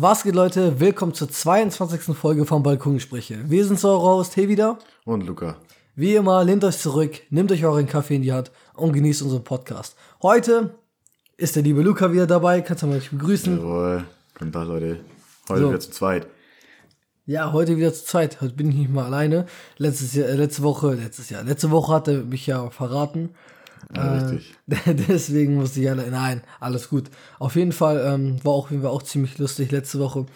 Was geht, Leute? Willkommen zur 22. Folge von Balkongespräche. Wir sind so raus, hey wieder. Und Luca. Wie immer, lehnt euch zurück, nehmt euch euren Kaffee in die Hand und genießt unseren Podcast. Heute ist der liebe Luca wieder dabei. Kannst du mal mich begrüßen? Jawohl. Guten Tag, Leute. Heute So. wieder zu zweit. Ja, heute wieder zur Zeit. Heute bin ich nicht mal alleine. Letztes Jahr, äh, letzte Woche, letztes Jahr, letzte Woche hat er mich ja verraten. Ja, Äh, richtig. Deswegen musste ich alle. Nein, alles gut. Auf jeden Fall ähm, war auch, war auch ziemlich lustig letzte Woche.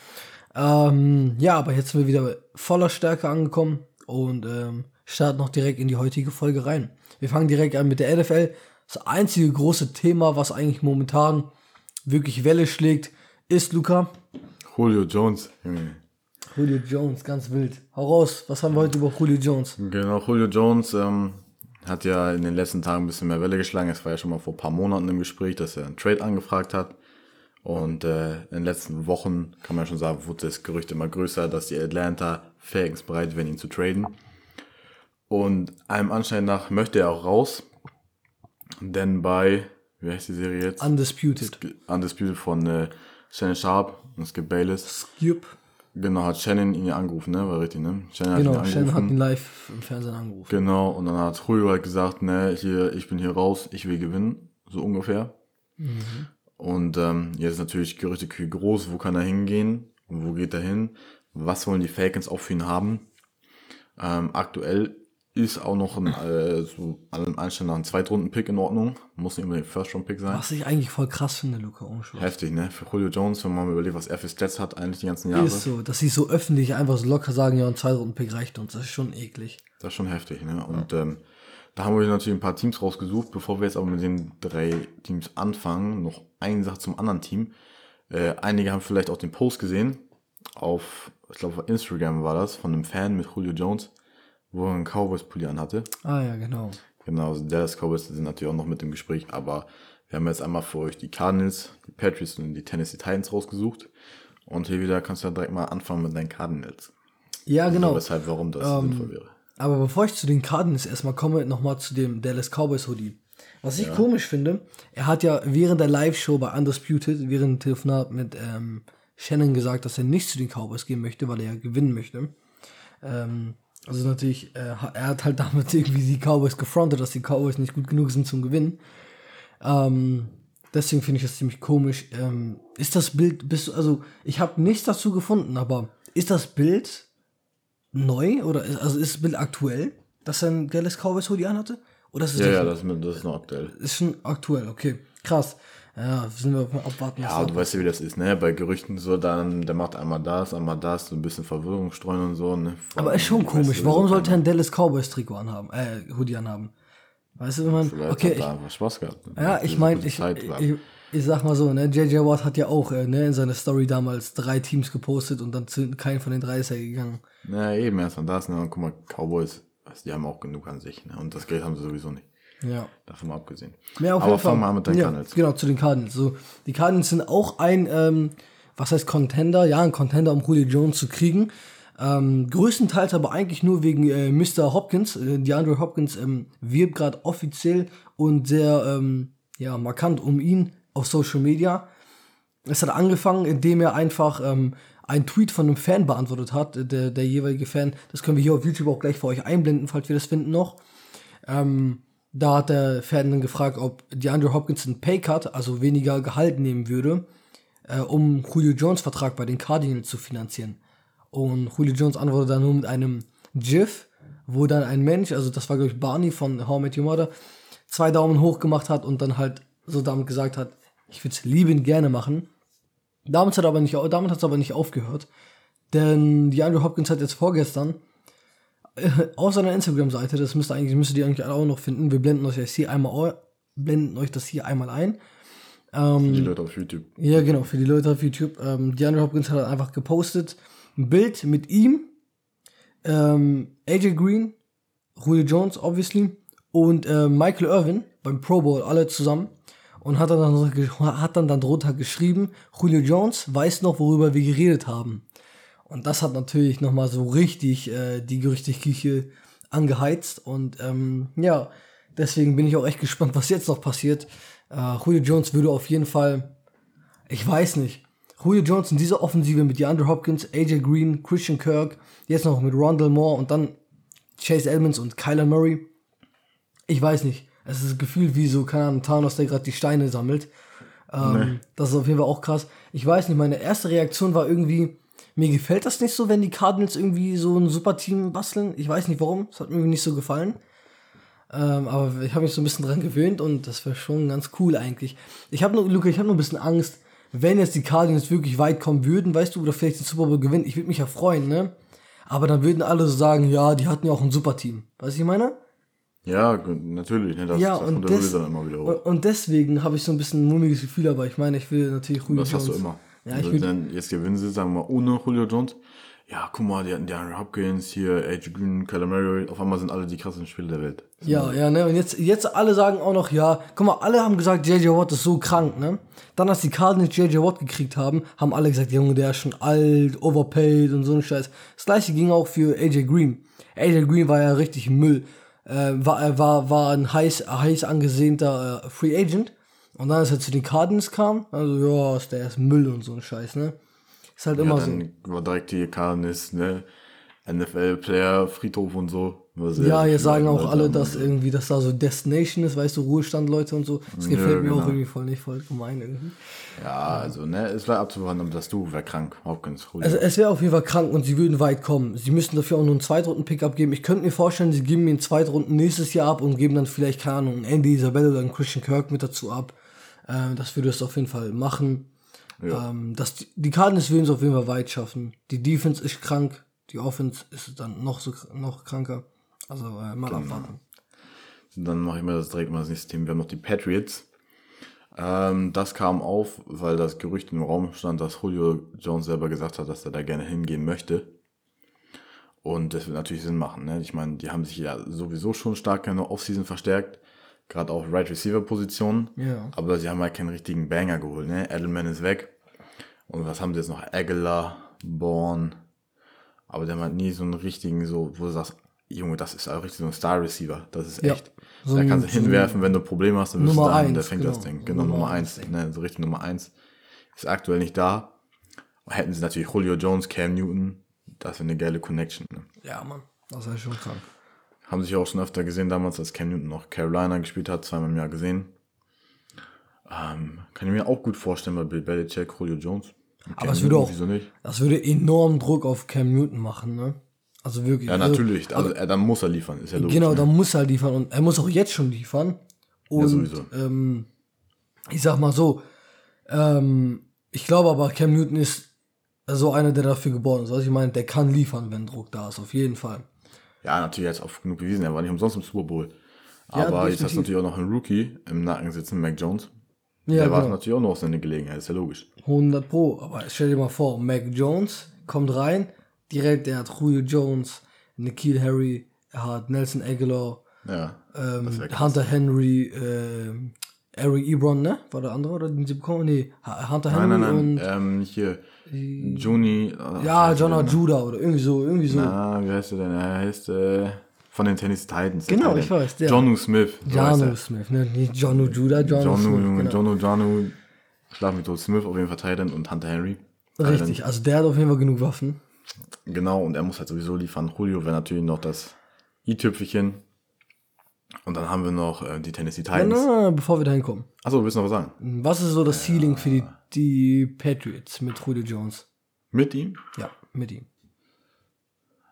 Ähm, ja, aber jetzt sind wir wieder voller Stärke angekommen und ähm, starten noch direkt in die heutige Folge rein. Wir fangen direkt an mit der NFL. Das einzige große Thema, was eigentlich momentan wirklich Welle schlägt, ist Luca. Julio Jones. Junge. Julio Jones, ganz wild. Hau raus, was haben wir heute über Julio Jones? Genau, Julio Jones ähm, hat ja in den letzten Tagen ein bisschen mehr Welle geschlagen. Es war ja schon mal vor ein paar Monaten im Gespräch, dass er einen Trade angefragt hat. Und äh, in den letzten Wochen, kann man schon sagen, wurde das Gerücht immer größer, dass die Atlanta Falcons bereit wären, ihn zu traden. Und einem Anschein nach möchte er auch raus. Denn bei, wie heißt die Serie jetzt? Undisputed. Undisputed von äh, Shannon Sharp und Skip Bayless. Skip. Genau, hat Shannon ihn ja angerufen, ne? War richtig, ne? Shannon Genau, hat ihn Shannon hat ihn live im Fernsehen angerufen. Genau, und dann hat Julio halt gesagt, ne, hier, ich bin hier raus, ich will gewinnen, so ungefähr. Und ähm, jetzt ist natürlich Gerüchtekühe groß, wo kann er hingehen und wo geht er hin? Was wollen die Falcons auch für ihn haben? Ähm, aktuell ist auch noch ein, äh, so allem Anschein nach ein Zweitrunden-Pick in Ordnung. Muss nicht unbedingt ein First-Round-Pick sein. Was ich eigentlich voll krass finde, Luca, Schluss. Heftig, ne? Für Julio Jones, wenn man mal überlegt, was er für Stats hat, eigentlich die ganzen Jahre. Ist so, dass sie so öffentlich einfach so locker sagen, ja, ein Zweitrunden-Pick reicht uns. Das ist schon eklig. Das ist schon heftig, ne? Und ähm, da haben wir natürlich ein paar Teams rausgesucht. Bevor wir jetzt aber mit den drei Teams anfangen, noch eine Sache zum anderen Team. Äh, einige haben vielleicht auch den Post gesehen. Auf, ich glaube, auf Instagram war das, von einem Fan mit Julio Jones, wo er einen Cowboys-Pulli anhatte. Ah ja, genau. Genau, also Dallas Cowboys sind natürlich auch noch mit im Gespräch, aber wir haben jetzt einmal für euch die Cardinals, die Patriots und die Tennessee Titans rausgesucht. Und hier wieder kannst du ja direkt mal anfangen mit deinen Cardinals. Ja, genau. So, weshalb, warum das sinnvoll wäre. Aber bevor ich zu den Cardinals erstmal komme, nochmal zu dem Dallas Cowboys Hoodie. Was ich komisch finde, er hat ja während der Live-Show bei Undisputed, während dem Telefonat mit ähm, Shannon gesagt, dass er nicht zu den Cowboys gehen möchte, weil er ja gewinnen möchte. Ähm, also natürlich, äh, er hat halt damit irgendwie die Cowboys gefrontet, dass die Cowboys nicht gut genug sind zum Gewinnen. Ähm, deswegen finde ich das ziemlich komisch. Ähm, ist das Bild, bist du, also ich habe nichts dazu gefunden, aber ist das Bild neu oder ist, also ist das Bild aktuell, dass er ein Dallas Cowboys Hoodie anhatte? Oder ist es Ja, ja, das, ist mit- das ist noch aktuell. ist schon aktuell, okay. Krass. Ja, sind wir mal abwarten. Ja, du weißt ja, wie das ist, ne? Bei Gerüchten so, dann, der macht einmal das, einmal das, so ein bisschen Verwirrung streuen und so, ne? aber ist schon Weißt komisch. du, Warum so sollte er ein Dallas Cowboys Trikot anhaben, äh, Hoodie anhaben? Weißt du, wenn man, Vielleicht okay, hat ich, einfach Spaß gehabt. ja, Diese ich meine, ich, ich, ich sag mal so, ne, JJ Watt hat ja auch äh, ne, in seiner Story damals drei Teams gepostet und dann zu kein von den drei ist er gegangen. Ja, eben, erstmal das, ne? Und guck mal, Cowboys, also die haben auch genug an sich, ne? Und das Geld haben sie sowieso nicht. Ja. Davon mal abgesehen. Ja, auf Aber fangen wir an mit den ja, Cardinals. Genau, zu den Cardinals. So, die Cardinals sind auch ein, ähm, was heißt Contender? Ja, ein Contender, um Julio Jones zu kriegen. Ähm, größtenteils aber eigentlich nur wegen äh, Mr. Hopkins. Äh, DeAndre Hopkins ähm, wirbt gerade offiziell und sehr ähm, ja, markant um ihn auf Social Media. Es hat angefangen, indem er einfach ähm, einen Tweet von einem Fan beantwortet hat, äh, der, der jeweilige Fan. Das können wir hier auf YouTube auch gleich für euch einblenden, falls wir das finden noch. Ähm, da hat der Fan dann gefragt, ob DeAndre Hopkins einen Paycut, also weniger Gehalt nehmen würde, äh, um Julio Jones Vertrag bei den Cardinals zu finanzieren. Und Julio Jones antwortet dann nur mit einem GIF, wo dann ein Mensch, also das war glaube ich Barney von How I Met Your Mother, zwei Daumen hoch gemacht hat und dann halt so damit gesagt hat, ich würde es liebend gerne machen. Damit hat aber nicht, es aber nicht aufgehört, denn DeAndre Hopkins hat jetzt vorgestern auf seiner Instagram-Seite, das müsst ihr eigentlich, müsstet ihr eigentlich alle auch noch finden. Wir blenden euch das hier einmal, blenden euch das hier einmal ein. Die Leute auf YouTube. Ja, genau, für die Leute auf YouTube. Ähm, DeAndre Hopkins hat einfach gepostet ein Bild mit ihm, ähm, AJ Green, Julio Jones, obviously, und äh, Michael Irvin beim Pro Bowl, alle zusammen. Und hat dann, hat dann, dann drunter geschrieben, Julio Jones weiß noch, worüber wir geredet haben. Und das hat natürlich nochmal so richtig äh, die Gerüchteküche angeheizt. Und ähm, ja, deswegen bin ich auch echt gespannt, was jetzt noch passiert. Äh, Julio Jones würde auf jeden Fall, ich weiß nicht, Julio Jones in dieser Offensive mit DeAndre Hopkins, AJ Green, Christian Kirk, jetzt noch mit Rondell Moore und dann Chase Edmonds und Kyler Murray. Ich weiß nicht. Es ist gefühlt wie so, keine Ahnung, Thanos, der gerade die Steine sammelt. Ähm, nee. Das ist auf jeden Fall auch krass. Ich weiß nicht, meine erste Reaktion war irgendwie, mir gefällt das nicht so, wenn die Cardinals irgendwie so ein super Team basteln. Ich weiß nicht warum, es hat mir nicht so gefallen. Ähm, aber ich habe mich so ein bisschen dran gewöhnt und das wäre schon ganz cool eigentlich. Ich habe nur, Luca, ich habe nur ein bisschen Angst, wenn jetzt die Cardinals wirklich weit kommen würden, weißt du, oder vielleicht den Super Bowl gewinnen, ich würde mich ja freuen, ne? Aber dann würden alle so sagen, ja, die hatten ja auch ein super Team. Weißt du, ich meine? Ja, natürlich. Ne, das, ja, das und, des und deswegen habe ich so ein bisschen ein mummiges Gefühl, aber ich meine, ich will natürlich Julio Das hast du immer. Ja, also, dann jetzt gewinnen sie, sagen wir mal, ohne Julio Jones ja, guck mal, die hatten DeAndre Hopkins, hier AJ Green, Murray, auf einmal sind alle die krassesten Spieler der Welt. Ja, ja, ne, und jetzt, jetzt alle sagen auch noch, ja, guck mal, alle haben gesagt, JJ Watt ist so krank, ne. Dann, als die Cardinals JJ Watt gekriegt haben, haben alle gesagt, Junge, der ist schon alt, overpaid und so ein Scheiß. Das gleiche ging auch für AJ Green. AJ Green war ja richtig Müll. Äh, war, war, war ein heiß, heiß angesehnter äh, Free Agent. Und dann, als er zu den Cardinals kam, also, ja, der ist Müll und so ein Scheiß, ne. Ist halt ja, immer dann so. war direkt die Karnis, ne? NFL-Player, Friedhof und so. Ja, jetzt sagen auch alle, dass irgendwie das da so Destination ist, weißt du, Ruhestand, Leute und so. Das gefällt ja, mir genau. auch irgendwie voll nicht, voll gemein irgendwie. Ja, also, ne, es war abzuwarten, dass du wär krank, Hopkins. Julio. Also, es wäre auf jeden Fall krank und sie würden weit kommen. Sie müssten dafür auch nur einen Zweitrunden-Pick abgeben. Ich könnte mir vorstellen, sie geben mir einen Zweitrunden nächstes Jahr ab und geben dann vielleicht, keine Ahnung, einen Andy Isabelle oder einen Christian Kirk mit dazu ab. Äh, das würde es auf jeden Fall machen. Ja. Ähm, das, die Cardinals würden es auf jeden Fall weit schaffen. Die Defense ist krank, die Offense ist dann noch so noch kranker. Also äh, mal genau. abwarten. Dann mache ich mir das direkt mal das nächste Team. Wir haben noch die Patriots. Ähm, das kam auf, weil das Gerücht im Raum stand, dass Julio Jones selber gesagt hat, dass er da gerne hingehen möchte. Und das wird natürlich Sinn machen. Ne? Ich meine, die haben sich ja sowieso schon stark in der Offseason verstärkt gerade auch Right Receiver Position. Ja. Aber sie haben halt keinen richtigen Banger geholt. Ne? Edelman ist weg. Und was haben sie jetzt noch? Aguilar, Bourne. Aber der hat nie so einen richtigen, so, wo du sagst, Junge, das ist auch richtig so ein Star Receiver. Das ist echt. Ja, so da kannst du hinwerfen, wenn du Probleme hast, dann wirst du da eins, der fängt genau. das Ding. Genau, Nummer, Nummer eins. Ne, so richtig Nummer eins. Ist aktuell nicht da. Hätten sie natürlich Julio Jones, Cam Newton. Das wäre eine geile Connection. Ne? Ja, Mann. Das ist schon krank. Haben sich auch schon öfter gesehen, damals, als Cam Newton noch Carolina gespielt hat, zweimal im Jahr gesehen. Ähm, kann ich mir auch gut vorstellen bei Bill Belichick, Julio Jones. Aber es würde auch, das würde enorm Druck auf Cam Newton machen, ne? Also wirklich. Ja, also, natürlich. Also, also, dann muss er liefern, ist ja logisch. Genau, ne? dann muss er liefern und er muss auch jetzt schon liefern. Und, ja, sowieso. Ähm, ich sag mal so, ähm, ich glaube aber, Cam Newton ist so einer, der dafür geboren ist. Also ich meine, der kann liefern, wenn Druck da ist, auf jeden Fall. Ja, natürlich jetzt oft genug bewiesen, er war nicht umsonst im Super Bowl. Aber ja, jetzt hast du natürlich auch noch einen Rookie im Nacken sitzen, Mac Jones. Ja, der genau. wartet natürlich auch noch seine Gelegenheit, ist ja logisch. 100 Pro, aber stell dir mal vor, Mac Jones kommt rein, direkt, er hat Julio Jones, Nikhil Harry, er hat Nelson Aguilar, ja, ähm, Hunter Henry, äh, Eric Ebron, ne? War der andere oder den sie bekommen? Nee, Hunter Henry nein, nein, nein. und. Ähm, hier. Juni. Ja, Jonah Judah oder irgendwie so, irgendwie so. Na, wie heißt der denn? Er heißt äh, von den Tennis Titans. Genau, ich weiß. Der. Jonu Smith. So Jonu Smith, ne? Nicht Jonu Judah, Jonu Jonu, Smith. Junge, genau. Jonu, Jonu, Schlag mit Smith, auf jeden Fall Titan und Hunter Henry. Richtig, also der hat auf jeden Fall genug Waffen. Genau, und er muss halt sowieso liefern. Julio wäre natürlich noch das i-Tüpfelchen. Und dann haben wir noch äh, die Tennessee Titans. Nein, nein, nein, bevor wir da hinkommen. Achso, du willst noch was sagen? Was ist so das Ceiling für die, die Patriots mit Julio Jones? Mit ihm? Ja, mit ihm.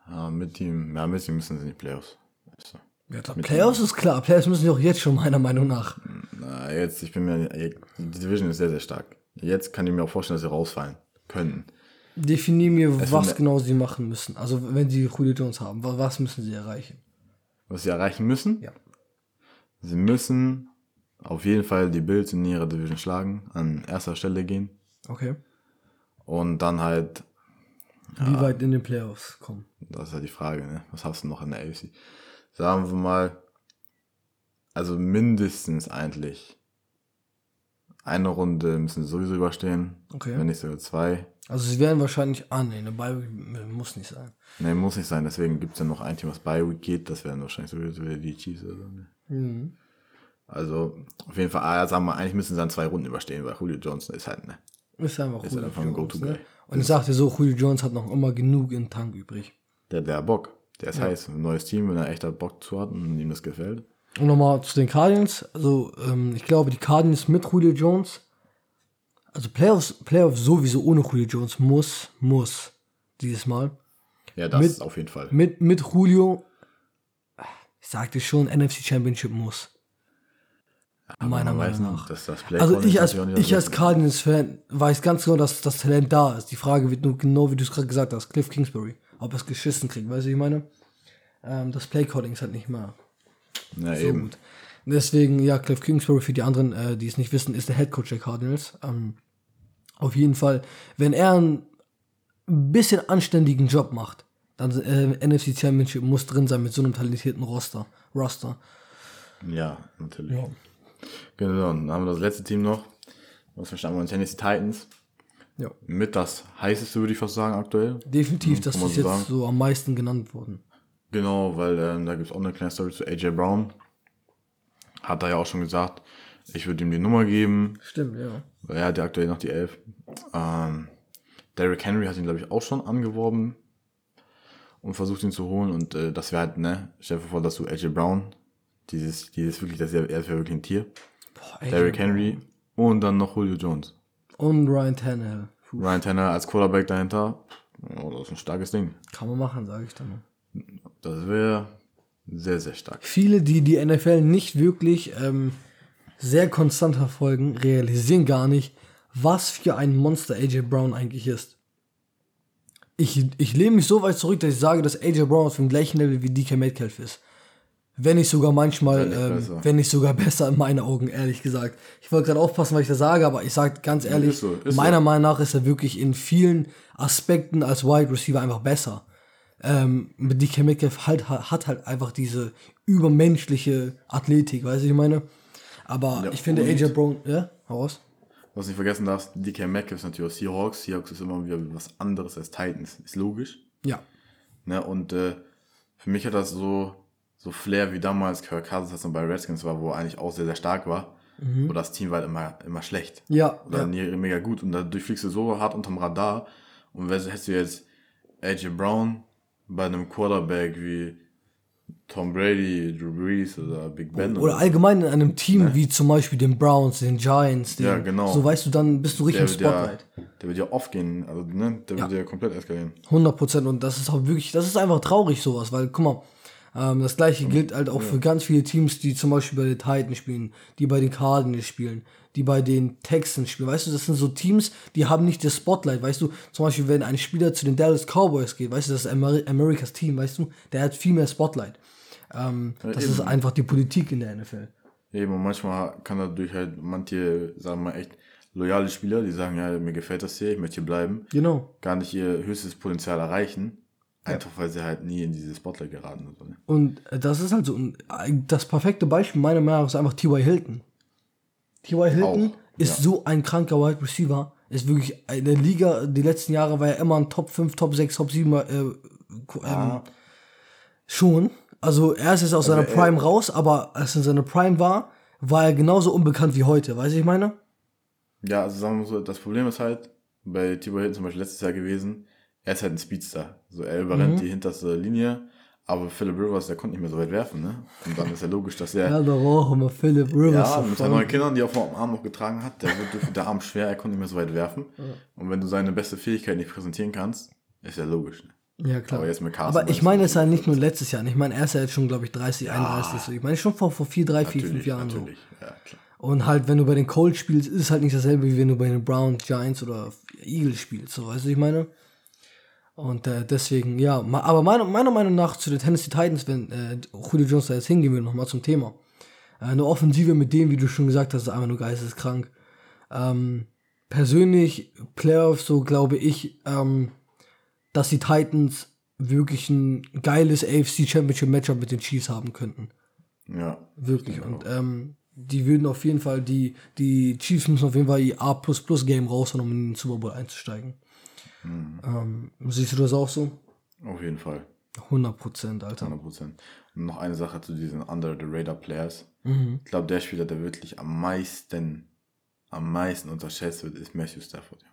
Ja, mit ihm. Ja, mit ihm müssen sie nicht Playoffs. So. Ja, klar, Playoffs ihm. ist klar. Playoffs müssen sie auch jetzt schon, meiner Meinung nach. Na, jetzt, ich bin mir. Die Division ist sehr, sehr stark. Jetzt kann ich mir auch vorstellen, dass sie rausfallen können. Definier mir, es was genau sie machen müssen. Also, wenn sie Julio Jones haben, was müssen sie erreichen? Was sie erreichen müssen? Ja. Sie müssen auf jeden Fall die Bills in ihrer Division schlagen, an erster Stelle gehen. Okay. Und dann halt. Wie ja, weit in den Playoffs kommen? Das ist halt die Frage, ne? Was hast du noch in der AFC? Sagen wir mal, also mindestens eigentlich eine Runde müssen sie sowieso überstehen. Okay. Wenn nicht sogar zwei. Also sie werden wahrscheinlich, ah nee, eine Bye muss nicht sein. Nee, muss nicht sein. Deswegen gibt es ja noch ein Team, was Bye geht. Das werden wahrscheinlich sowieso wieder die Chiefs oder so. Ne? Mhm. Also auf jeden Fall, ah, sagen wir, eigentlich müssen sie dann zwei Runden überstehen, weil Julio Johnson ist halt, ne? Ist einfach Ist Julio einfach ein Jones, Go-To-Guy. ne? Und ich sagte so, Julio Jones hat noch immer genug in den Tank übrig. Der, der hat Bock. Der ist heiß. Ein neues Team, wenn er echt Bock zu hat und ihm das gefällt. Und nochmal zu den Cardinals. Also, ähm, ich glaube, die Cardinals mit Julio Jones, also Playoffs, Playoffs sowieso ohne Julio Jones muss, muss dieses Mal. Ja, das Mit- auf jeden Fall. Mit, mit Julio, ich sagte schon, NFC Championship muss. meiner Man weiß Meinung nach. dass das Also ich als, ich als Cardinals-Fan weiß ganz genau, dass das Talent da ist. Die Frage wird nur genau, wie du es gerade gesagt hast, Cliff Kingsbury. Ob er es geschissen kriegt, weißt du, wie ich meine? Ähm, das Play-Calling ist halt nicht mehr Beste. Ja, so eben. gut. Deswegen, ja, Cliff Kingsbury für die anderen, äh, die es nicht wissen, ist der Head Coach der Cardinals. Ähm, auf jeden Fall, wenn er einen bisschen anständigen Job macht, dann äh, NFC Championship muss drin sein mit so einem talentierten Roster. Roster. Ja, natürlich. Genau, dann haben wir das letzte Team noch. Was verstanden wir? Tennessee Titans. Ja. Mit das heißeste, würde ich fast sagen, aktuell. Definitiv, das ist so jetzt sagen. so am meisten genannt worden. Genau, weil ähm, da gibt es auch eine kleine Story zu AJ Brown. Hat er ja auch schon gesagt, ich würde ihm die Nummer geben, Stimmt, ja. weil er hat ja aktuell noch die 11. Ähm, Derrick Henry hat ihn, glaube ich, auch schon angeworben und versucht ihn zu holen. Und äh, das wäre halt, ne, stell dir vor, dass du AJ Brown, dieses, dieses wirklich, das ja wirklich ein Tier. Boah. Derrick Henry und dann noch Julio Jones. Und Ryan Tannehill. Puh, Ryan Tanner als Quarterback dahinter. Oh, das ist ein starkes Ding. kann man machen, sage ich dann. Das wäre sehr, sehr stark. Viele, die die NFL nicht wirklich ähm, sehr konstant verfolgen, realisieren gar nicht, was für ein Monster AJ Brown eigentlich ist. Ich, ich lehne mich so weit zurück, dass ich sage, dass AJ Brown auf dem gleichen Level wie DK Metcalf ist. Wenn nicht sogar manchmal, Wenn nicht ähm, wenn nicht sogar besser in meinen Augen, ehrlich gesagt. Ich wollte gerade aufpassen, was ich da sage, aber ich sage ganz ehrlich, ist so, ist meiner so. Meinung nach ist er wirklich in vielen Aspekten als Wide Receiver einfach besser. Ähm, DK Metcalf halt, hat halt einfach diese übermenschliche Athletik, weißt du, ich meine? Aber Ja, ich finde AJ Brown, ja, hau raus. Was nicht vergessen darfst, DK Metcalf ist natürlich auch Seahawks. Seahawks ist immer wieder was anderes als Titans. Ist logisch. Ja, Ne? Und äh, für mich hat das so, so Flair wie damals Kirk Cousins, er bei Redskins war, wo er eigentlich auch sehr, sehr stark war. Wo das Team war halt immer, immer schlecht. ja, Oder ja. mega gut. Und dadurch fliegst du so hart unterm Radar. Und hättest du jetzt AJ Brown bei einem Quarterback wie Tom Brady, Drew Brees oder Big Ben. Oder allgemein in einem Team wie zum Beispiel den Browns, den Giants, den, Ja, genau. so weißt du, dann bist du richtig der, im wird ja, Spotlight. der wird ja off gehen. Also, ne? Der wird ja komplett eskalieren. 100 Prozent. Und das ist auch wirklich, das ist einfach traurig sowas, weil, guck mal, ähm, das gleiche gilt halt auch für ganz viele Teams, die zum Beispiel bei den Titans spielen, die bei den Cardinals spielen, die bei den Texans spielen. Weißt du, das sind so Teams, die haben nicht das Spotlight. Weißt du, zum Beispiel, wenn ein Spieler zu den Dallas Cowboys geht, weißt du, das ist Ameri Amerikas Team, weißt du, der hat viel mehr Spotlight. Ähm, das ist einfach die Politik in der NFL. Eben, und manchmal kann dadurch halt manche, sagen wir mal, echt loyale Spieler, die sagen, ja, mir gefällt das hier, ich möchte hier bleiben, Genau. gar nicht ihr höchstes Potenzial erreichen. Einfach weil sie halt nie in dieses Spotlight geraten sind. Ne? Und äh, das ist halt so, ein- das perfekte Beispiel meiner Meinung nach ist einfach T.Y. Hilton. T.Y. Hilton Auch, ist ja. so ein kranker Wide Receiver. Ist wirklich in der Liga, die letzten Jahre war er immer ein Top 5, Top 6, Top 7 äh, Qu- ähm, schon. Also er ist jetzt aus seiner er- Prime raus, aber als er in seiner Prime war, war er genauso unbekannt wie heute. Weißt du, ich meine? Ja, also sagen wir so, das Problem ist halt, bei Tibor Hilton zum Beispiel letztes Jahr gewesen, er ist halt ein Speedster. So, er überrennt Mhm. die hinterste Linie, aber Philip Rivers, der konnte nicht mehr so weit werfen, ne? Und dann ist ja logisch, dass er, Ja, da auch immer Philip Rivers. ja, mit seinen neuen Kindern, die er vor dem Arm noch getragen hat, der wird der Arm schwer, er konnte nicht mehr so weit werfen. Und wenn du seine beste Fähigkeit nicht präsentieren kannst, ist ja logisch. Ne? Ja, klar. Aber jetzt mit Carson Aber ich meine, es ist ja nicht nur letztes Jahr. Ich meine, er ist ja jetzt schon, glaube ich, 30, 31. So. Ich meine, schon vor, vor vier, drei, vier, fünf Natürlich, Jahren so. natürlich, ja, klar. Und halt, wenn du bei den Colts spielst, ist es halt nicht dasselbe, wie wenn du bei den Browns, Giants oder Eagles spielst. So, weißt du, ich meine? Und äh, deswegen, ja. ma- Aber meiner, meiner Meinung nach zu den Tennessee Titans, wenn äh, Julio Jones da jetzt hingehen will, nochmal zum Thema. Äh, eine Offensive mit dem, wie du schon gesagt hast, ist einfach nur geisteskrank. Ähm, persönlich, Playoffs, so glaube ich, ähm, dass die Titans wirklich ein geiles AFC Championship Matchup mit den Chiefs haben könnten. Ja, Wirklich. Und ähm, die würden auf jeden Fall, die, die Chiefs müssen auf jeden Fall ihr A-Game raushauen, um in den Super Bowl einzusteigen. Ähm, siehst du das auch so? auf jeden Fall. 100 Prozent, Alter. 100%. Und noch eine Sache zu diesen Under the Radar Players. Mhm. Ich glaube, der Spieler, der wirklich am meisten am meisten unterschätzt wird, ist Matthew Stafford.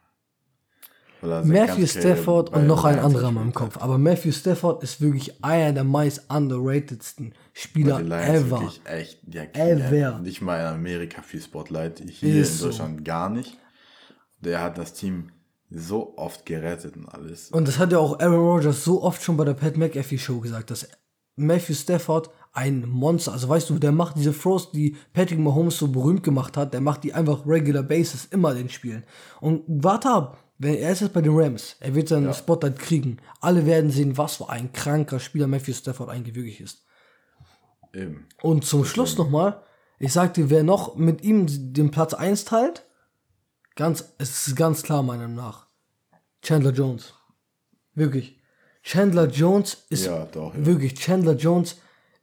Matthew Stafford und noch ein anderer in meinem Kopf. Aber Matthew Stafford ist wirklich einer der meist underratedsten Spieler ever. Echt, ja, ever. Nicht mal in Amerika viel Spotlight. Hier ist in Deutschland so. gar nicht. Der hat das Team so oft gerettet und alles. Und das hat ja auch Aaron Rodgers so oft schon bei der Pat McAfee Show gesagt, dass Matthew Stafford ein Monster, also weißt du, der macht diese Throws, die Patrick Mahomes so berühmt gemacht hat, der macht die einfach regular basis immer den Spielen. Und warte ab, wenn er ist jetzt bei den Rams, er wird seinen ja. Spot halt kriegen. Alle werden sehen, was für ein kranker Spieler Matthew Stafford eigentlich wirklich ist. Eben. Und zum. Schluss nochmal, ich sag dir, wer noch mit ihm den Platz 1 teilt, ganz, es ist ganz klar meiner Meinung nach. Chandler Jones. Wirklich. Chandler Jones ist ja, doch, ja. wirklich, Chandler Jones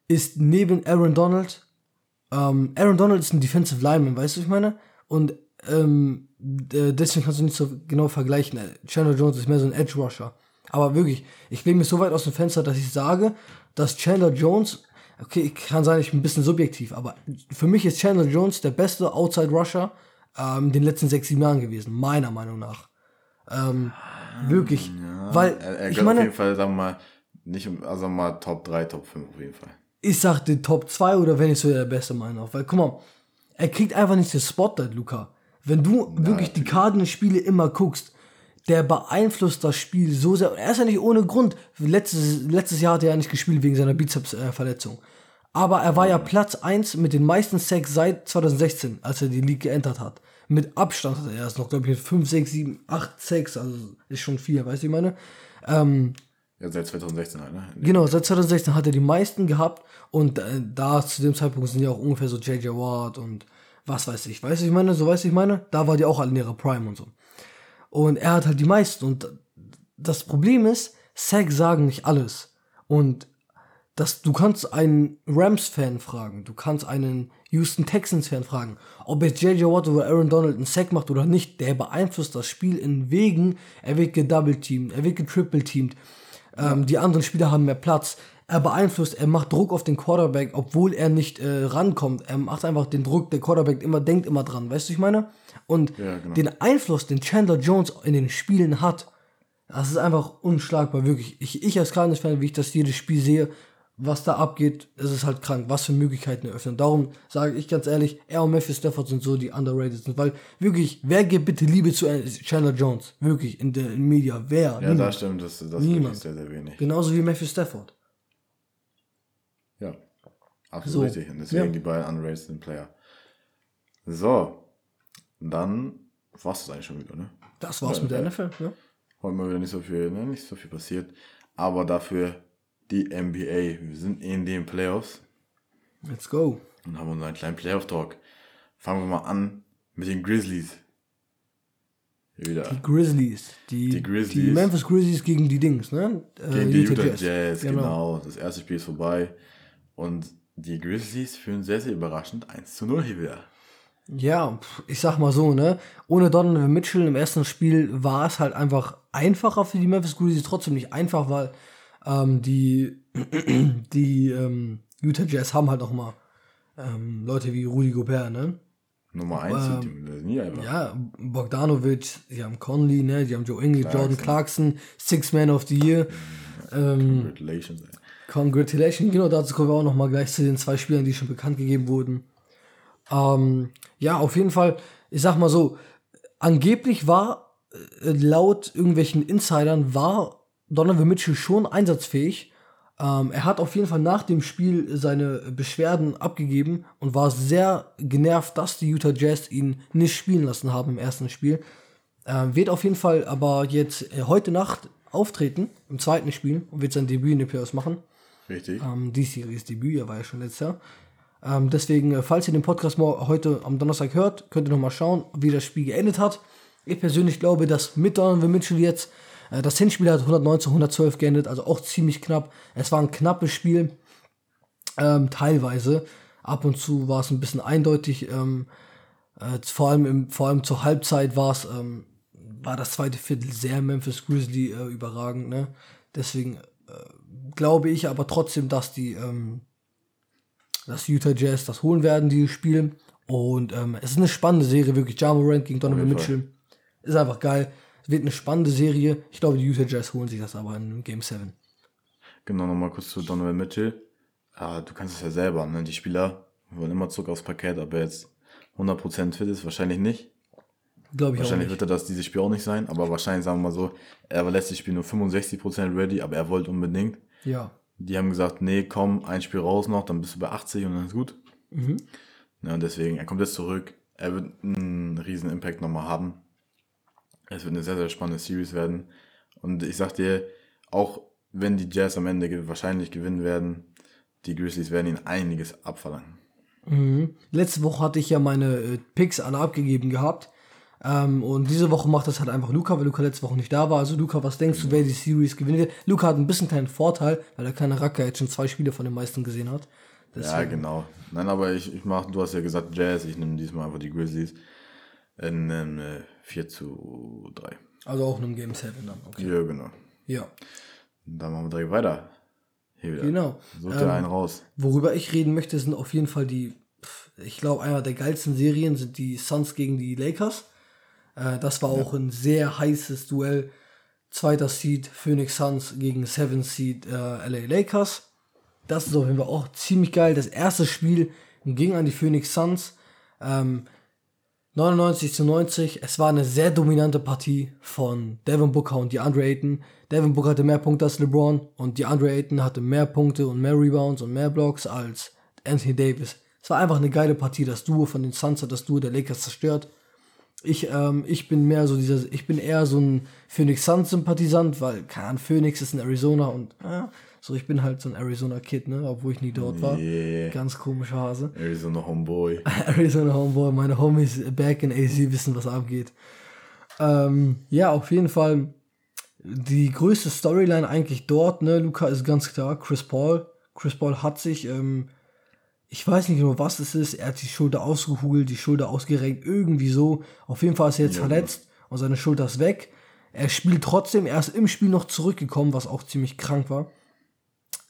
ist neben Aaron Donald, ähm, Aaron Donald ist ein Defensive Lineman, weißt du, was ich meine? Und ähm, deswegen kannst du nicht so genau vergleichen. Chandler Jones ist mehr so ein Edge Rusher. Aber wirklich, ich lehne mich so weit aus dem Fenster, dass ich sage, dass Chandler Jones, okay, ich kann sein, ich bin ein bisschen subjektiv, aber für mich ist Chandler Jones der beste Outside Rusher ähm, in den letzten sechs, sieben Jahren gewesen, meiner Meinung nach. Ähm, wirklich. Ja, weil, er, er ich meine, auf jeden Fall, sagen wir mal, nicht, also mal Top 3, Top 5 auf jeden Fall. Ich sagte Top 2 oder wenn ich so der beste Meinung. Weil, guck mal, er kriegt einfach nicht den Spotlight, Luca. Wenn du ja, wirklich die Cardinals-Spiele immer guckst, der beeinflusst das Spiel so sehr. Er ist ja nicht ohne Grund. Letztes, letztes Jahr hat er ja nicht gespielt wegen seiner Bizeps-Verletzung. Aber er war ja Platz 1 mit den meisten Sacks seit 2016, als er die League geentert hat. Mit Abstand hat er erst noch, glaube ich, 5, 6, 7, 8 Sacks. Also ist schon viel, weißt du, ich meine? Ähm, ja, seit 2016 halt, ne? Genau, seit 2016 hat er die meisten gehabt. Und äh, da zu dem Zeitpunkt sind ja auch ungefähr so J.J. Watt und was weiß ich. Weißt du, ich meine, so weiß ich meine, da war die auch alle in ihrer Prime und so. Und er hat halt die meisten. Und das Problem ist, Sacks sagen nicht alles. Und das, du kannst einen Rams-Fan fragen, du kannst einen Houston Texans-Fan fragen, ob jetzt J.J. Watt oder Aaron Donald einen Sack macht oder nicht, der beeinflusst das Spiel in Wegen, er wird gedouble-teamed, er wird getriple-teamed, ähm, die anderen Spieler haben mehr Platz, er beeinflusst, er macht Druck auf den Quarterback, obwohl er nicht äh, rankommt. Er macht einfach den Druck, der Quarterback immer denkt immer dran, weißt du, ich meine? Und ja, genau. den Einfluss, den Chandler Jones in den Spielen hat, das ist einfach unschlagbar, wirklich. Ich, ich als kleines Fan, wie ich das jedes Spiel sehe, was da abgeht, ist es halt krank, was für Möglichkeiten eröffnen. Darum sage ich ganz ehrlich, er und Matthew Stafford sind so die underrated sind, weil wirklich, wer gibt bitte Liebe zu Chandler Jones? Wirklich, in der in Media, wer? Ja, Niemand. das stimmt, das, das Niemand. sehr, sehr wenig. Genauso wie Matthew Stafford. Ja, absolut so. richtig. Und deswegen ja. die beiden unrated Player. So, dann war es eigentlich schon wieder, ne? Das war's ja, mit der NFL, ja. Heute mal wieder nicht so viel, ne? Nicht so viel passiert. Aber dafür die NBA. Wir sind in den Playoffs. Let's go. Und haben unseren kleinen Playoff-Talk. Fangen wir mal an mit den Grizzlies. Wieder. Die Grizzlies. Die, die Grizzlies. Die Memphis Grizzlies gegen die Dings, ne? Äh, gegen die Utah, Jazz, Jazz genau. genau. Das erste Spiel ist vorbei. Und die Grizzlies führen sehr, sehr überraschend 1 zu 0 hier wieder. Ja, ich sag mal so, ne? Ohne Donovan Mitchell im ersten Spiel war es halt einfach einfacher für die Memphis Grizzlies. Trotzdem nicht einfach, weil ähm, die, die ähm, Utah Jazz haben halt auch mal ähm, Leute wie Rudy Gobert, ne? Nummer 1 ähm, sind die nie einfach. Ja, Bogdanovic, die haben Conley, ne? Die haben Joe Ingles, Jordan Clarkson, Six Man of the Year. Ähm, Congratulations, ey. Congratulations, genau, dazu kommen wir auch noch mal gleich zu den zwei Spielern, die schon bekannt gegeben wurden. Ähm, ja, auf jeden Fall, ich sag mal so, angeblich war, äh, laut irgendwelchen Insidern, war Donovan Mitchell schon einsatzfähig. Ähm, er hat auf jeden Fall nach dem Spiel seine Beschwerden abgegeben und war sehr genervt, dass die Utah Jazz ihn nicht spielen lassen haben im ersten Spiel. Ähm, wird auf jeden Fall aber jetzt äh, heute Nacht auftreten im zweiten Spiel und wird sein Debüt in den Playoffs machen. Richtig. Ähm, die Series Debüt, er war ja schon letztes Jahr. Ähm, deswegen, äh, falls ihr den Podcast heute am Donnerstag hört, könnt ihr nochmal schauen, wie das Spiel geendet hat. Ich persönlich glaube, dass mit Donovan Mitchell jetzt, das Hinspiel hat 119, 112 geendet, also auch ziemlich knapp. Es war ein knappes Spiel, ähm, teilweise. Ab und zu war es ein bisschen eindeutig. Ähm, äh, vor, allem im, vor allem zur Halbzeit war es, ähm, war das zweite Viertel sehr Memphis Grizzly äh, überragend. Ne? Deswegen glaube ich aber trotzdem, dass die ähm, dass Utah Jazz das holen werden, die spielen. Und ähm, es ist eine spannende Serie, wirklich. Ja Morant gegen Donovan. Mitchell. Ist einfach geil. Es wird eine spannende Serie. Ich glaube, die Utah Jazz holen sich das aber in Game 7. Genau, nochmal kurz zu Donovan Mitchell. Ja, du kannst es ja selber, ne? Die Spieler wollen immer zurück aufs Parkett, aber jetzt 100% fit ist, wahrscheinlich nicht. Glaube ich auch Wahrscheinlich wird er das dieses Spiel auch nicht sein, aber wahrscheinlich sagen wir mal so, er lässt das Spiel nur 65% ready, aber er wollte unbedingt. Ja. Die haben gesagt, nee, komm, ein Spiel raus noch, dann bist du bei 80 und dann ist gut. Mhm. Ja, und deswegen, er kommt jetzt zurück. Er wird einen riesen Impact nochmal haben. Es wird eine sehr, sehr spannende Series werden. Und ich sag dir, auch wenn die Jazz am Ende wahrscheinlich gewinnen werden, die Grizzlies werden ihnen einiges abverlangen. Mhm. Letzte Woche hatte ich ja meine äh, Picks alle abgegeben gehabt. Ähm, und diese Woche macht das halt einfach Luca, weil Luca letzte Woche nicht da war. Also Luca, was denkst du, wer die Series gewinnen wird? Luca hat ein bisschen kleinen Vorteil, weil der kleine Racker jetzt schon zwei Spiele von den meisten gesehen hat. Ja, Deswegen- genau. Nein, aber ich, ich mach, du hast ja gesagt Jazz, ich nehme diesmal einfach die Grizzlies in einem äh, 4 zu 3. Also auch in einem Game 7 dann. Okay. Ja, genau. Ja. Dann machen wir direkt weiter. Hier wieder. Genau. Such dir einen raus. Worüber ich reden möchte, sind auf jeden Fall die, ich glaube, einer der geilsten Serien sind die Suns gegen die Lakers. Äh, das war auch ein sehr heißes Duell. Zweiter Seed Phoenix Suns gegen Seven Seed äh, LA Lakers. Das ist auf jeden Fall auch ziemlich geil. Das erste Spiel ging an die Phoenix Suns. Ähm, 99 zu 90. Es war eine sehr dominante Partie von Devin Booker und DeAndre Ayton. Devin Booker hatte mehr Punkte als LeBron und DeAndre Ayton hatte mehr Punkte und mehr Rebounds und mehr Blocks als Anthony Davis. Es war einfach eine geile Partie. Das Duo von den Suns hat das Duo der Lakers zerstört. Ich, ähm, ich bin mehr so dieser, ich bin eher so ein Phoenix Suns Sympathisant, weil, Ahnung, Phoenix ist in Arizona und äh, so, ich bin halt so ein Arizona Kid, ne, obwohl ich nie dort war. Yeah. Ganz komischer Hase. Arizona Homeboy. Arizona Homeboy, meine Homies back in AZ wissen, was abgeht. Ähm, ja, auf jeden Fall die größte Storyline eigentlich dort, ne, Luca ist ganz klar, Chris Paul. Chris Paul hat sich, ähm, ich weiß nicht genau, was es ist, er hat die Schulter ausgehugelt, die Schulter ausgerenkt, irgendwie so. Auf jeden Fall ist er jetzt verletzt und seine Schulter ist weg. Er spielt trotzdem, er ist im Spiel noch zurückgekommen, was auch ziemlich krank war.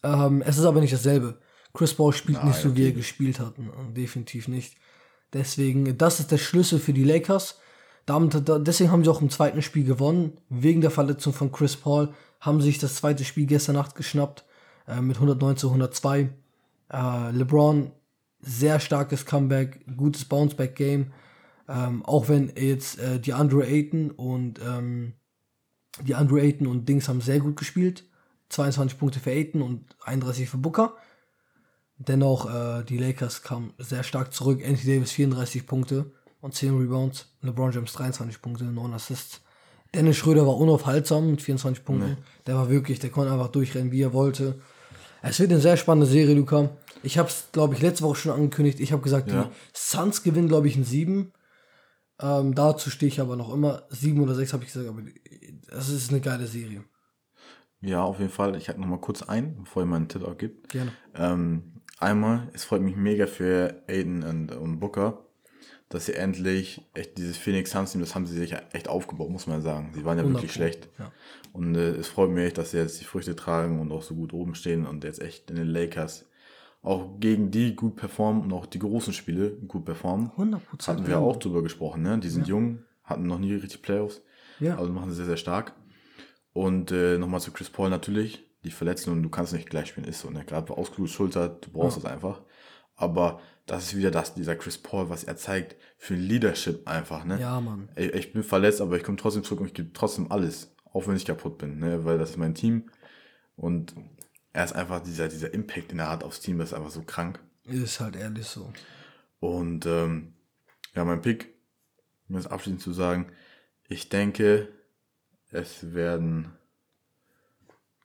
Ähm, es ist aber nicht dasselbe. Chris Paul spielt nicht so, wie er gespielt hat. ne, Definitiv nicht. Deswegen, das ist der Schlüssel für die Lakers. Damit, da- deswegen haben sie auch im zweiten Spiel gewonnen. Wegen der Verletzung von Chris Paul haben sie sich das zweite Spiel gestern Nacht geschnappt. Äh, mit 109 zu 102. Äh, LeBron, sehr starkes Comeback, gutes Bounceback-Game. Ähm, auch wenn jetzt äh, die Andrew Ayton und ähm, die Andrew Ayton und Dings haben sehr gut gespielt. 22 Punkte für Ayton und 31 für Booker. Dennoch, äh, die Lakers kamen sehr stark zurück. Anthony Davis 34 Punkte und 10 Rebounds. LeBron James 23 Punkte, 9 Assists. Dennis Schröder war unaufhaltsam mit 24 Punkten. Der war wirklich, der konnte einfach durchrennen, wie er wollte. Es wird eine sehr spannende Serie, Luca. Ich habe es, glaube ich, letzte Woche schon angekündigt. Ich habe gesagt, Ja. die Suns gewinnen, glaube ich, in 7. Ähm, dazu stehe ich aber noch immer. 7 oder 6 habe ich gesagt, aber das ist eine geile Serie. Ja, auf jeden Fall. Ich halte noch mal kurz ein, bevor ihr meinen Tipp abgibt. Gerne. Ähm, einmal, es freut mich mega für Aiden und, und Booker, dass sie endlich echt dieses Phoenix Suns Team, das haben sie sich echt aufgebaut, muss man sagen. Sie waren ja 100 wirklich schlecht. ja. Und äh, es freut mich echt, dass sie jetzt die Früchte tragen und auch so gut oben stehen und jetzt echt in den Lakers auch gegen die gut performen und auch die großen Spiele gut performen. 100%. Hatten wir auch drüber gesprochen, ne? Die sind jung, hatten noch nie richtig Playoffs. Ja. Also machen sie sehr, sehr stark. Und äh, nochmal zu Chris Paul natürlich. Die Verletzung, du kannst nicht gleich spielen, ist so. Ne? Gerade bei ausgeruhte Schulter, du brauchst es einfach. Aber das ist wieder das, dieser Chris Paul, was er zeigt für Leadership einfach. Ne? Ja, Mann. Ey, ich bin verletzt, aber ich komme trotzdem zurück und ich gebe trotzdem alles. Auch wenn ich kaputt bin, ne? weil das ist mein Team. Und er ist einfach dieser, dieser Impact, den er hat aufs Team, das ist einfach so krank. Ist halt ehrlich so. Und ähm, ja, mein Pick, um das abschließend zu sagen, ich denke, es werden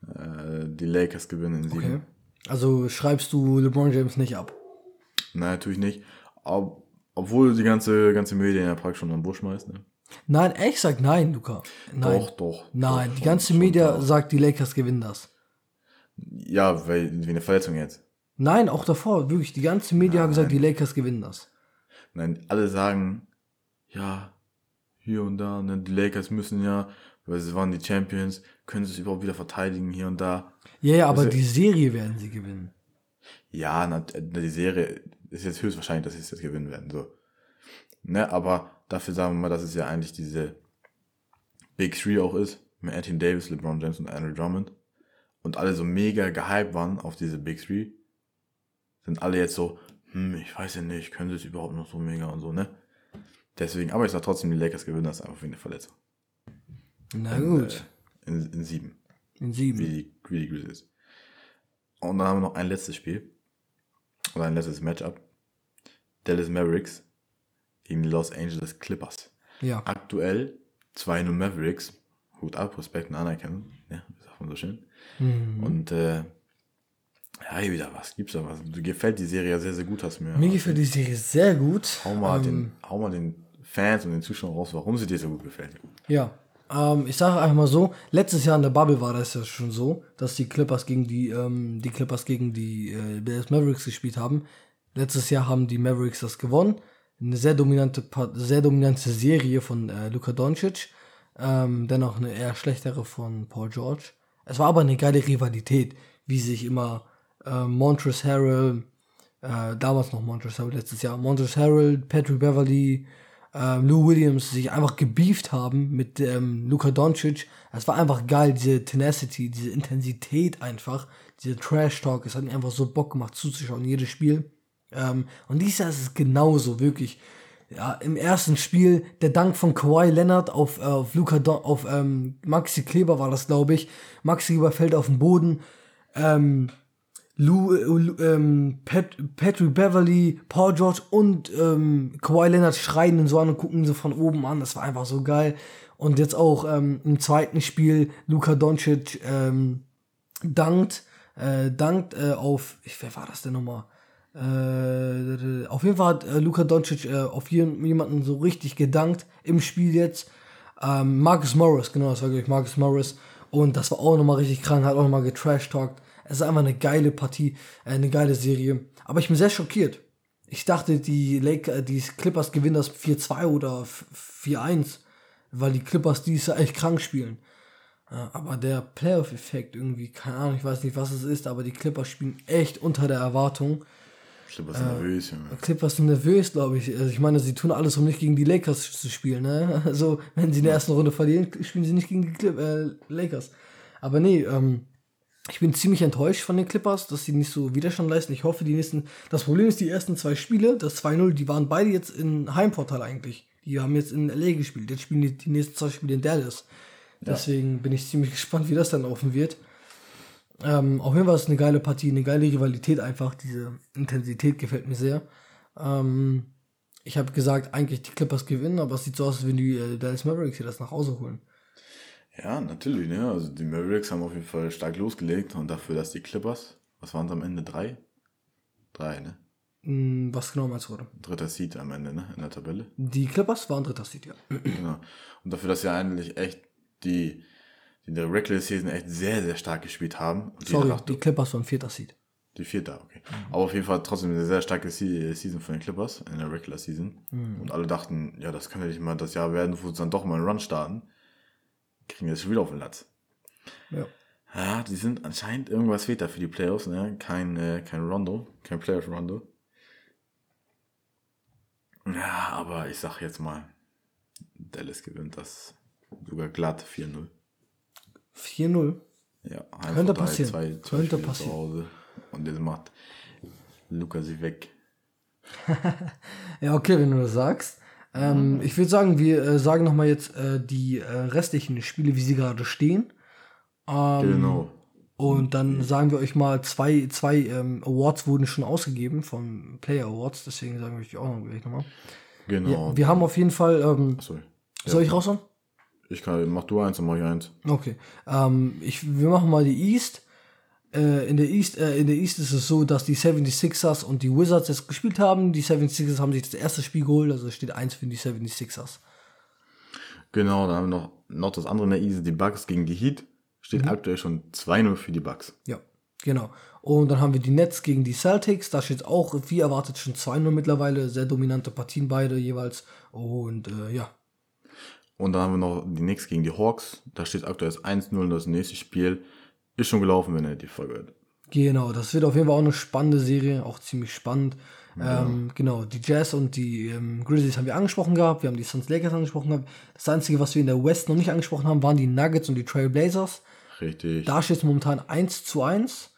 äh, die Lakers gewinnen in sieben. Okay. Also schreibst du LeBron James nicht ab. Nein, natürlich nicht. Ob, obwohl die ganze, ganze Medien ja praktisch schon am Busch schmeißt. Ne? Nein, ich sag nein, Luca. Nein. Doch, doch. Nein, doch, die ganze Media sagt, die Lakers gewinnen das. Ja, weil, wie eine Verletzung jetzt. Nein, auch davor, wirklich. Die ganze Media hat gesagt, die Lakers gewinnen das. Nein, alle sagen, ja, hier und da, ne, die Lakers müssen ja, weil sie waren die Champions, können sie es überhaupt wieder verteidigen hier und da. Ja, ja, aber Also- die Serie werden sie gewinnen. Ja, na, die Serie ist jetzt höchstwahrscheinlich, dass sie es jetzt gewinnen werden. So. Ne, aber dafür sagen wir mal, dass es ja eigentlich diese Big Three auch ist, mit Anthony Davis, LeBron James und Andrew Drummond. Und alle so mega gehypt waren auf diese Big Three. Sind alle jetzt so, hm, ich weiß ja nicht, können sie es überhaupt noch so mega und so, ne? Deswegen, aber ich sag trotzdem, die Lakers gewinnen das einfach wegen der Verletzung. Na gut. Äh, in, in sieben. In sieben. Wie die, wie die Grizzlies. Und dann haben wir noch ein letztes Spiel. Oder ein letztes Matchup. Dallas Mavericks gegen die Los Angeles Clippers. Ja. Aktuell 2-0 Mavericks. Hut ab, Respekt und Anerkennung. Ja, das sagt man so schön. Mhm. Und äh, ja, hier wieder was. Gibt's da was? Du gefällt die Serie ja sehr, sehr gut, hast du mir. Mir gefällt die Serie sehr gut. Hau mal, Ähm, den, hau mal den Fans und den Zuschauern raus, warum sie dir so gut gefällt. Ja, ähm, ich sage einfach mal so, letztes Jahr in der Bubble war das ja schon so, dass die Clippers gegen die, ähm, die Clippers gegen die äh, Dallas Mavericks gespielt haben. Letztes Jahr haben die Mavericks das gewonnen. Eine sehr dominante, sehr dominante Serie von äh, Luka Doncic. Ähm, dennoch eine eher schlechtere von Paul George. Es war aber eine geile Rivalität, wie sich immer äh, Montrezl Harrell, äh, damals noch Montrezl Harrell, letztes Jahr, Montrezl Harrell, Patrick Beverly, ähm, Lou Williams sich einfach gebieft haben mit ähm, Luka Doncic. Es war einfach geil, diese Tenacity, diese Intensität einfach, diese Trash-Talk. Es hat mir einfach so Bock gemacht zuzuschauen, jedes Spiel. Ähm, und dieses Jahr ist es genauso, wirklich. Ja, im ersten Spiel der Dank von Kawhi Leonard auf, äh, auf Luca Don auf ähm, Maxi Kleber war das, glaube ich. Maxi Kleber fällt auf den Boden. Ähm, Lou, äh, ähm, Pat, Patrick Beverly, Paul George und ähm, Kawhi Leonard schreien ihn so an und gucken sie von oben an. Das war einfach so geil. Und jetzt auch ähm, im zweiten Spiel Luka Doncic ähm, dankt, äh, dankt äh, auf, ich, wer war das denn nochmal? Äh, auf jeden Fall hat äh, Luka Doncic äh, auf jeden, jemanden so richtig gedankt im Spiel jetzt. Ähm, Marcus Morris, genau, das war glaube ich Marcus Morris. Und das war auch nochmal richtig krank, hat auch nochmal getrash-talkt. Es ist einfach eine geile Partie, äh, eine geile Serie. Aber ich bin sehr schockiert. Ich dachte, die, Lake, die Clippers gewinnen das 4-2 oder 4-1, weil die Clippers Jahr echt krank spielen. Ja, aber der Playoff-Effekt irgendwie, keine Ahnung, ich weiß nicht, was es ist, aber die Clippers spielen echt unter der Erwartung. Das ist nervös, Junge. Clippers sind nervös, glaube ich. Also ich meine, sie tun alles, um nicht gegen die Lakers zu spielen. Ne? Also, wenn sie in der ersten Runde verlieren, spielen sie nicht gegen die Clip äh, Lakers. Aber nee, ähm, ich bin ziemlich enttäuscht von den Clippers, dass sie nicht so Widerstand leisten. Ich hoffe, die nächsten. Das Problem ist, die ersten zwei Spiele, das 2-0, die waren beide jetzt in Heimvorteil eigentlich. Die haben jetzt in LA gespielt. Jetzt spielen die, die nächsten zwei Spiele in Dallas. Deswegen bin ich ziemlich gespannt, wie das dann laufen wird. Ähm, auf jeden Fall ist es eine geile Partie, eine geile Rivalität einfach. Diese Intensität gefällt mir sehr. Ähm, ich habe gesagt, eigentlich die Clippers gewinnen, aber es sieht so aus, als wenn die äh, Dallas Mavericks hier das nach Hause holen. Ja, natürlich, ne? Also die Mavericks haben auf jeden Fall stark losgelegt und dafür, dass die Clippers, was waren es am Ende? Drei? Drei, ne? Hm, was genau meinst du, oder? Dritter Seed am Ende, ne? In der Tabelle. Die Clippers waren dritter Seed, ja. Genau. Und dafür, dass sie eigentlich echt die in der Regular Season echt sehr, sehr stark gespielt haben. Und Sorry, dachte, die Clippers waren vierter Seed. Die vierte, okay. Aber auf jeden Fall trotzdem eine sehr starke Se- Season von den Clippers in der Regular Season. Und alle dachten, ja, das kann ja nicht mal das Jahr werden, wo sie dann doch mal einen Run starten. Kriegen jetzt schon wieder auf den Latz. Ja. Ja, die sind anscheinend irgendwas fehlt da für die Playoffs, ne? Kein, äh, kein Rondo, kein Playoff Rondo. Ja, aber ich sag jetzt mal, Dallas gewinnt das sogar glatt 4-0. 4-0. Ja, Könnte passieren. Zwei, zwei Könnte Spiele passieren. Zu Hause. Und jetzt macht Luca sie weg. Ja, okay, wenn du das sagst. Ähm, Ich würde sagen, wir äh, sagen nochmal jetzt äh, die äh, restlichen Spiele, wie sie gerade stehen. Ähm, Genau. Und dann sagen wir euch mal, zwei, zwei ähm, Awards wurden schon ausgegeben von Player Awards, deswegen sagen wir euch die auch noch gleich nochmal. Genau. Ja, wir haben auf jeden Fall, ähm, Sorry. soll ich raushauen? Ich kann, mach du eins, dann mach ich eins. Okay. Ähm, ich, wir machen mal die East. Äh, in, der East äh, in der East ist es so, dass die 76ers und die Wizards jetzt gespielt haben. Die 76ers haben sich das erste Spiel geholt, also steht 1 für die 76ers. Genau, dann haben wir noch, noch das andere in der Easy, die Bucks gegen die Heat. Steht Mhm. aktuell schon 2-0 für die Bucks. Ja, genau. Und dann haben wir die Nets gegen die Celtics. Da steht auch, wie erwartet, schon 2-0 mittlerweile. Sehr dominante Partien beide jeweils. Und äh, ja, Und dann haben wir noch die Knicks gegen die Hawks. Da steht aktuell das 1-0 und das nächste Spiel ist schon gelaufen, wenn ihr die Folge hört. Genau, das wird auf jeden Fall auch eine spannende Serie, auch ziemlich spannend. Ähm, genau, die Jazz und die ähm, Grizzlies haben wir angesprochen gehabt, wir haben die Suns Lakers angesprochen gehabt. Das Einzige, was wir in der West noch nicht angesprochen haben, waren die Nuggets und die Trail Blazers. Richtig. Da steht es momentan 1 zu 1.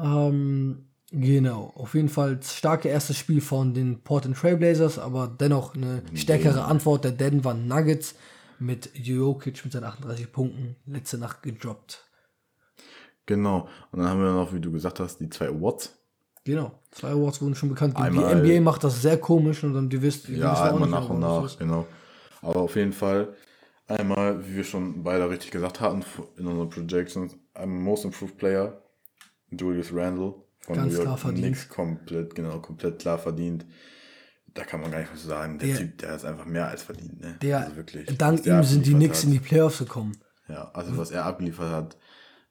Ähm, genau, auf jeden Fall starke erstes Spiel von den Portland Trail Blazers, aber dennoch eine stärkere Antwort der Denver Nuggets mit Jokic mit seinen 38 Punkten letzte Nacht gedroppt. Genau. Und dann haben wir noch, wie du gesagt hast, die zwei Awards. Genau, zwei Awards wurden schon bekannt. Einmal- die NBA macht das sehr komisch und dann die wisst, die Ja, auch einmal nach und nach, genau. Aber auf jeden Fall, einmal, wie wir schon beide richtig gesagt hatten in unseren Projections, ein Most Improved Player, Julius Randle von Ganz New York klar verdient. Knicks, komplett, genau, komplett klar verdient. Da kann man gar nicht so sagen. Der Der- Typ, der ist einfach mehr als verdient. Ne? Der, also wirklich. dank was ihm sind die Knicks hat. in die Playoffs gekommen. Ja, also was er abgeliefert hat,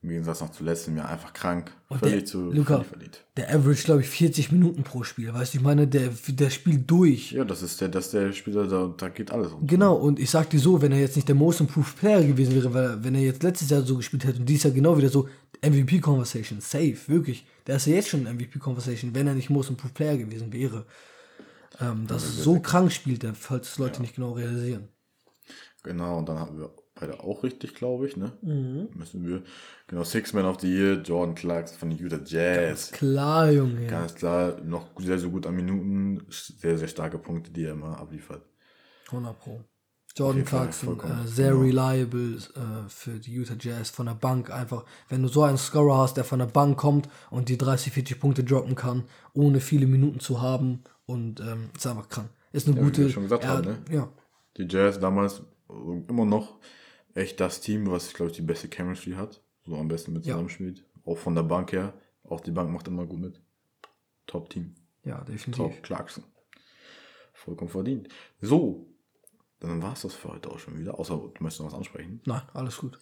im Gegensatz noch zu letztem Jahr, einfach krank. Und völlig der- zu Luca, völlig verdient. Der average, glaube ich, 40 Minuten pro Spiel. Weißt du, ich meine, der, der spielt durch. Ja, das ist der, das ist der Spieler, da, da geht alles um. Genau, und ich sag dir so, wenn er jetzt nicht der Most Improved Player gewesen wäre, weil wenn er jetzt letztes Jahr so gespielt hätte und dieses Jahr genau wieder so MVP Conversation, safe, wirklich. Der ist ja jetzt schon MVP Conversation, wenn er nicht Most Improved Player gewesen wäre. Ähm, das ist so krank spielt er, falls es Leute nicht genau realisieren. Genau, und dann haben wir beide auch richtig, glaube ich, ne? Mhm. Müssen wir. Genau, Six Man of the Year, Jordan Clarkson von den Utah Jazz. Klar, Junge. Ganz klar, noch sehr, sehr gut an Minuten. Sehr, sehr starke Punkte, die er immer abliefert. 100 Pro. Jordan Clarkson, äh, sehr genau. reliable äh, für die Utah Jazz von der Bank. Einfach, wenn du so einen Scorer hast, der von der Bank kommt und die 30, 40 Punkte droppen kann, ohne viele Minuten zu haben und ähm, ist einfach krank. Ist eine Ja, wie gute. wir schon gesagt er- haben, ne? Ja, Die Jazz damals immer noch echt das Team, was, glaube ich, die beste Chemistry hat. So am besten mit Ja. zusammenspielt. Auch von der Bank her. Auch die Bank macht immer gut mit. Top-Team. ja, definitiv. Top Clarkson. Vollkommen verdient. So, dann war es das für heute auch schon wieder. Außer du möchtest noch was ansprechen. Nein, alles gut.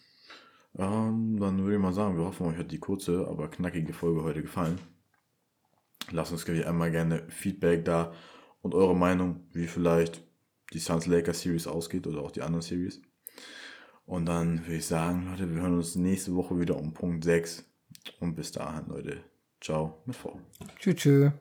Ähm, dann würde ich mal sagen, wir hoffen, euch hat die kurze, aber knackige Folge heute gefallen. Lasst uns wie einmal gerne Feedback da und eure Meinung, wie vielleicht die Suns Lakers Series ausgeht oder auch die anderen Series. Und dann würde ich sagen, Leute, wir hören uns nächste Woche wieder um Punkt 6. Und bis dahin, Leute. Ciao mit V. Tschüss. tschüss.